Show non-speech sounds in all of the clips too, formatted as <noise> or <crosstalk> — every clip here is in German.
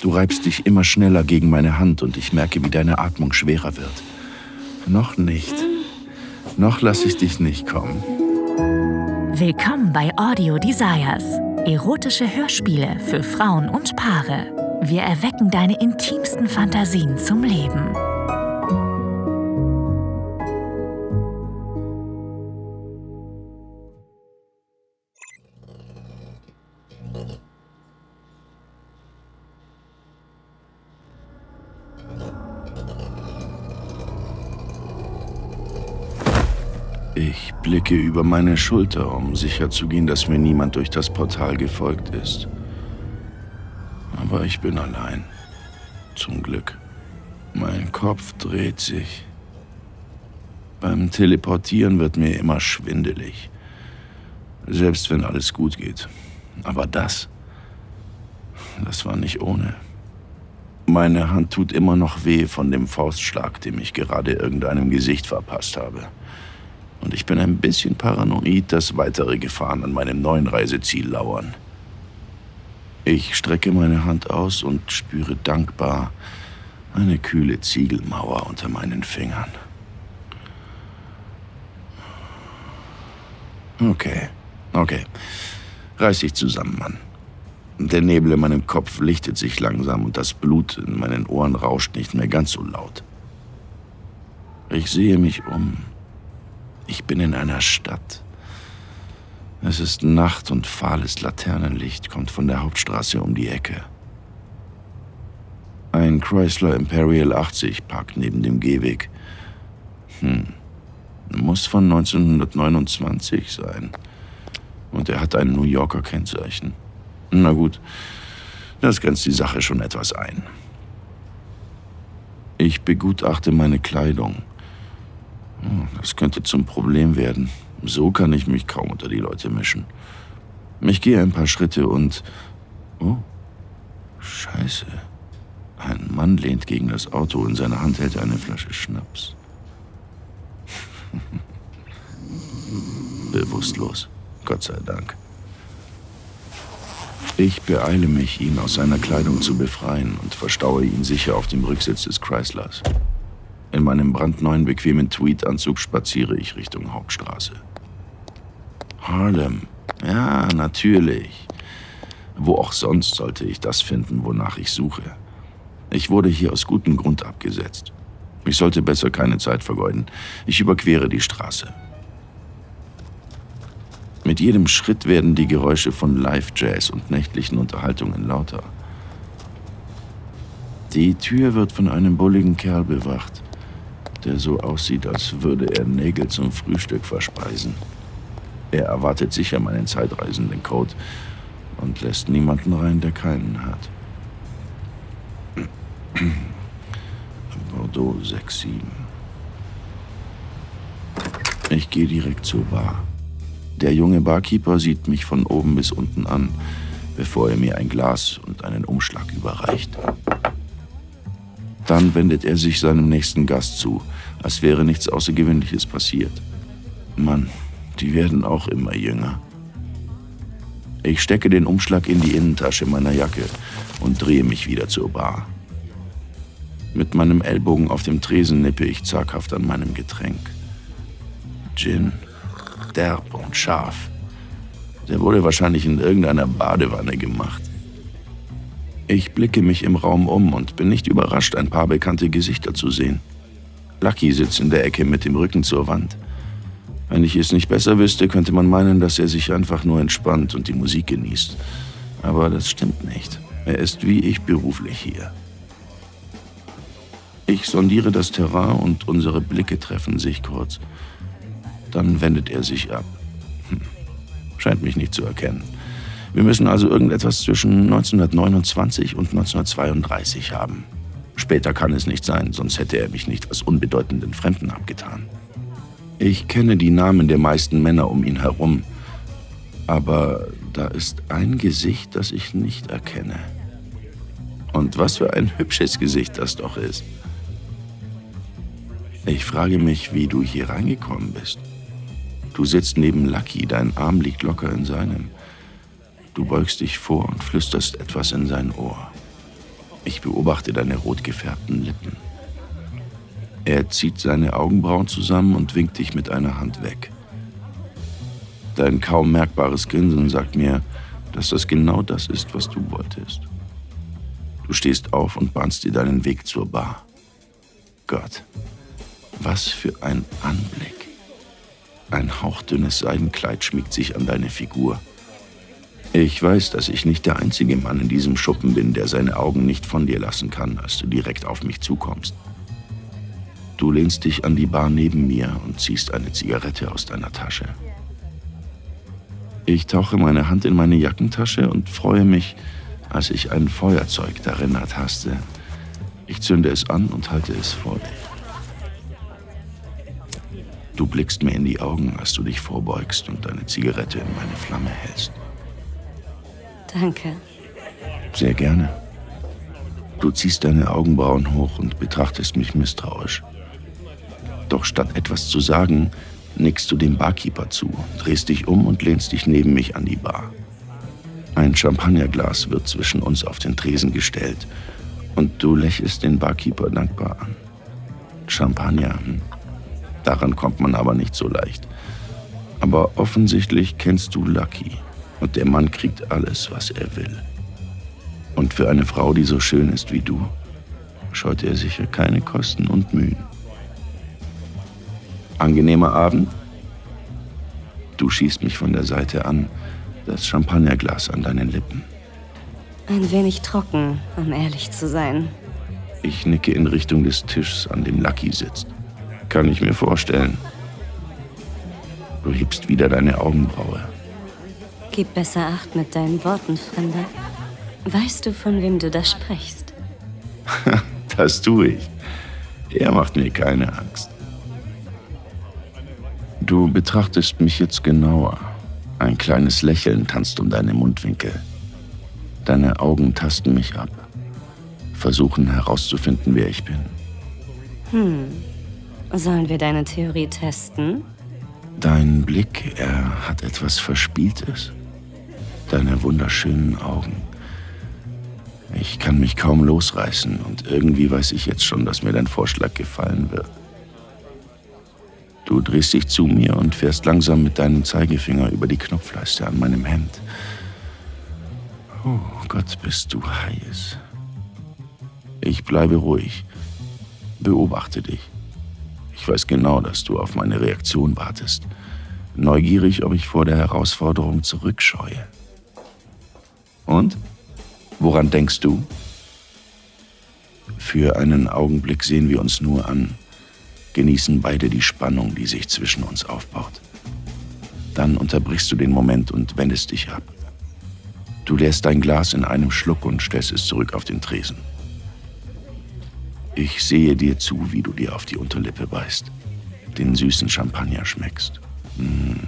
Du reibst dich immer schneller gegen meine Hand und ich merke, wie deine Atmung schwerer wird. Noch nicht. Noch lasse ich dich nicht kommen. Willkommen bei Audio Desires. Erotische Hörspiele für Frauen und Paare. Wir erwecken deine intimsten Fantasien zum Leben. Blicke über meine Schulter, um sicherzugehen, dass mir niemand durch das Portal gefolgt ist. Aber ich bin allein. Zum Glück. Mein Kopf dreht sich. Beim Teleportieren wird mir immer schwindelig. Selbst wenn alles gut geht. Aber das, das war nicht ohne. Meine Hand tut immer noch weh von dem Faustschlag, dem ich gerade irgendeinem Gesicht verpasst habe und ich bin ein bisschen paranoid, dass weitere Gefahren an meinem neuen Reiseziel lauern. Ich strecke meine Hand aus und spüre dankbar eine kühle Ziegelmauer unter meinen Fingern. Okay, okay. Reiß dich zusammen, Mann. Der Nebel in meinem Kopf lichtet sich langsam und das Blut in meinen Ohren rauscht nicht mehr ganz so laut. Ich sehe mich um ich bin in einer Stadt. Es ist Nacht und fahles Laternenlicht kommt von der Hauptstraße um die Ecke. Ein Chrysler Imperial 80 parkt neben dem Gehweg. Hm, muss von 1929 sein. Und er hat ein New Yorker Kennzeichen. Na gut, das grenzt die Sache schon etwas ein. Ich begutachte meine Kleidung. Hm, das könnte zum Problem werden. So kann ich mich kaum unter die Leute mischen. Ich gehe ein paar Schritte und... Oh, scheiße. Ein Mann lehnt gegen das Auto. In seiner Hand hält er eine Flasche Schnaps. <laughs> Bewusstlos. Gott sei Dank. Ich beeile mich, ihn aus seiner Kleidung zu befreien und verstaue ihn sicher auf dem Rücksitz des Chryslers. In meinem brandneuen, bequemen Tweedanzug spaziere ich Richtung Hauptstraße. Harlem. Ja, natürlich. Wo auch sonst sollte ich das finden, wonach ich suche. Ich wurde hier aus gutem Grund abgesetzt. Ich sollte besser keine Zeit vergeuden. Ich überquere die Straße. Mit jedem Schritt werden die Geräusche von Live-Jazz und nächtlichen Unterhaltungen lauter. Die Tür wird von einem bulligen Kerl bewacht der so aussieht, als würde er Nägel zum Frühstück verspeisen. Er erwartet sicher meinen zeitreisenden Code und lässt niemanden rein, der keinen hat. <clears throat> Bordeaux 67. Ich gehe direkt zur Bar. Der junge Barkeeper sieht mich von oben bis unten an, bevor er mir ein Glas und einen Umschlag überreicht. Dann wendet er sich seinem nächsten Gast zu, als wäre nichts Außergewöhnliches passiert. Mann, die werden auch immer jünger. Ich stecke den Umschlag in die Innentasche meiner Jacke und drehe mich wieder zur Bar. Mit meinem Ellbogen auf dem Tresen nippe ich zaghaft an meinem Getränk. Gin, derb und scharf. Der wurde wahrscheinlich in irgendeiner Badewanne gemacht. Ich blicke mich im Raum um und bin nicht überrascht, ein paar bekannte Gesichter zu sehen. Lucky sitzt in der Ecke mit dem Rücken zur Wand. Wenn ich es nicht besser wüsste, könnte man meinen, dass er sich einfach nur entspannt und die Musik genießt. Aber das stimmt nicht. Er ist wie ich beruflich hier. Ich sondiere das Terrain und unsere Blicke treffen sich kurz. Dann wendet er sich ab. Hm. Scheint mich nicht zu erkennen. Wir müssen also irgendetwas zwischen 1929 und 1932 haben. Später kann es nicht sein, sonst hätte er mich nicht als unbedeutenden Fremden abgetan. Ich kenne die Namen der meisten Männer um ihn herum, aber da ist ein Gesicht, das ich nicht erkenne. Und was für ein hübsches Gesicht das doch ist. Ich frage mich, wie du hier reingekommen bist. Du sitzt neben Lucky, dein Arm liegt locker in seinem. Du beugst dich vor und flüsterst etwas in sein Ohr. Ich beobachte deine rot gefärbten Lippen. Er zieht seine Augenbrauen zusammen und winkt dich mit einer Hand weg. Dein kaum merkbares Grinsen sagt mir, dass das genau das ist, was du wolltest. Du stehst auf und bahnst dir deinen Weg zur Bar. Gott, was für ein Anblick. Ein hauchdünnes Seidenkleid schmiegt sich an deine Figur. Ich weiß, dass ich nicht der einzige Mann in diesem Schuppen bin, der seine Augen nicht von dir lassen kann, als du direkt auf mich zukommst. Du lehnst dich an die Bar neben mir und ziehst eine Zigarette aus deiner Tasche. Ich tauche meine Hand in meine Jackentasche und freue mich, als ich ein Feuerzeug darin ertaste. Ich zünde es an und halte es vor dich. Du blickst mir in die Augen, als du dich vorbeugst und deine Zigarette in meine Flamme hältst. Danke. Sehr gerne. Du ziehst deine Augenbrauen hoch und betrachtest mich misstrauisch. Doch statt etwas zu sagen, nickst du dem Barkeeper zu, drehst dich um und lehnst dich neben mich an die Bar. Ein Champagnerglas wird zwischen uns auf den Tresen gestellt und du lächelst den Barkeeper dankbar an. Champagner, hm. daran kommt man aber nicht so leicht. Aber offensichtlich kennst du Lucky und der Mann kriegt alles, was er will. Und für eine Frau, die so schön ist wie du, scheut er sicher keine Kosten und Mühen. Angenehmer Abend? Du schießt mich von der Seite an, das Champagnerglas an deinen Lippen. Ein wenig trocken, um ehrlich zu sein. Ich nicke in Richtung des Tischs, an dem Lucky sitzt. Kann ich mir vorstellen. Du hebst wieder deine Augenbraue. Gib besser Acht mit deinen Worten, Fremder. Weißt du, von wem du da sprichst? <laughs> das tue ich. Er macht mir keine Angst. Du betrachtest mich jetzt genauer. Ein kleines Lächeln tanzt um deine Mundwinkel. Deine Augen tasten mich ab, versuchen herauszufinden, wer ich bin. Hm. Sollen wir deine Theorie testen? Dein Blick, er hat etwas Verspieltes. Deine wunderschönen Augen. Ich kann mich kaum losreißen und irgendwie weiß ich jetzt schon, dass mir dein Vorschlag gefallen wird. Du drehst dich zu mir und fährst langsam mit deinem Zeigefinger über die Knopfleiste an meinem Hemd. Oh Gott, bist du heiß. Ich bleibe ruhig, beobachte dich. Ich weiß genau, dass du auf meine Reaktion wartest. Neugierig, ob ich vor der Herausforderung zurückscheue. Und? Woran denkst du? Für einen Augenblick sehen wir uns nur an genießen beide die Spannung, die sich zwischen uns aufbaut. Dann unterbrichst du den Moment und wendest dich ab. Du leerst dein Glas in einem Schluck und stellst es zurück auf den Tresen. Ich sehe dir zu, wie du dir auf die Unterlippe beißt, den süßen Champagner schmeckst. Hm.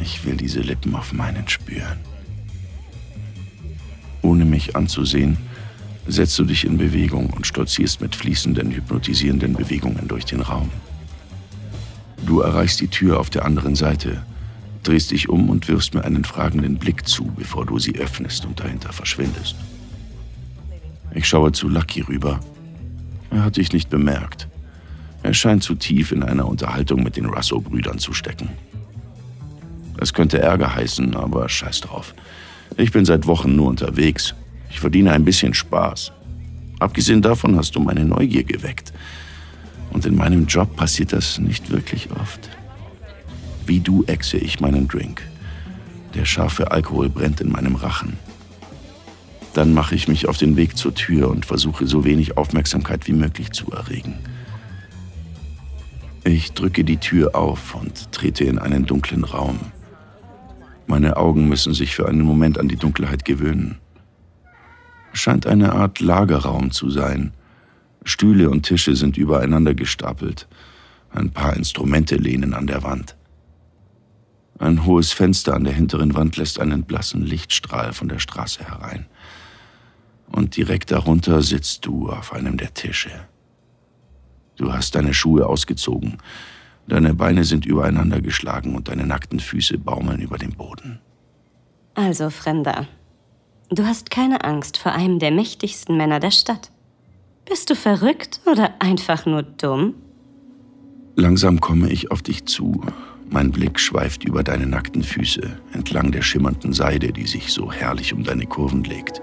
Ich will diese Lippen auf meinen spüren. Ohne mich anzusehen, setzt du dich in Bewegung und stolzierst mit fließenden, hypnotisierenden Bewegungen durch den Raum. Du erreichst die Tür auf der anderen Seite, drehst dich um und wirfst mir einen fragenden Blick zu, bevor du sie öffnest und dahinter verschwindest. Ich schaue zu Lucky rüber. Er hat dich nicht bemerkt. Er scheint zu tief in einer Unterhaltung mit den Russo-Brüdern zu stecken. Es könnte Ärger heißen, aber scheiß drauf. Ich bin seit Wochen nur unterwegs ich verdiene ein bisschen Spaß. Abgesehen davon hast du meine Neugier geweckt. Und in meinem Job passiert das nicht wirklich oft. Wie du exe ich meinen Drink. Der scharfe Alkohol brennt in meinem Rachen. Dann mache ich mich auf den Weg zur Tür und versuche so wenig Aufmerksamkeit wie möglich zu erregen. Ich drücke die Tür auf und trete in einen dunklen Raum. Meine Augen müssen sich für einen Moment an die Dunkelheit gewöhnen scheint eine Art Lagerraum zu sein. Stühle und Tische sind übereinander gestapelt. Ein paar Instrumente lehnen an der Wand. Ein hohes Fenster an der hinteren Wand lässt einen blassen Lichtstrahl von der Straße herein. Und direkt darunter sitzt du auf einem der Tische. Du hast deine Schuhe ausgezogen, deine Beine sind übereinander geschlagen und deine nackten Füße baumeln über dem Boden. Also, Fremder, Du hast keine Angst vor einem der mächtigsten Männer der Stadt. Bist du verrückt oder einfach nur dumm? Langsam komme ich auf dich zu. Mein Blick schweift über deine nackten Füße, entlang der schimmernden Seide, die sich so herrlich um deine Kurven legt.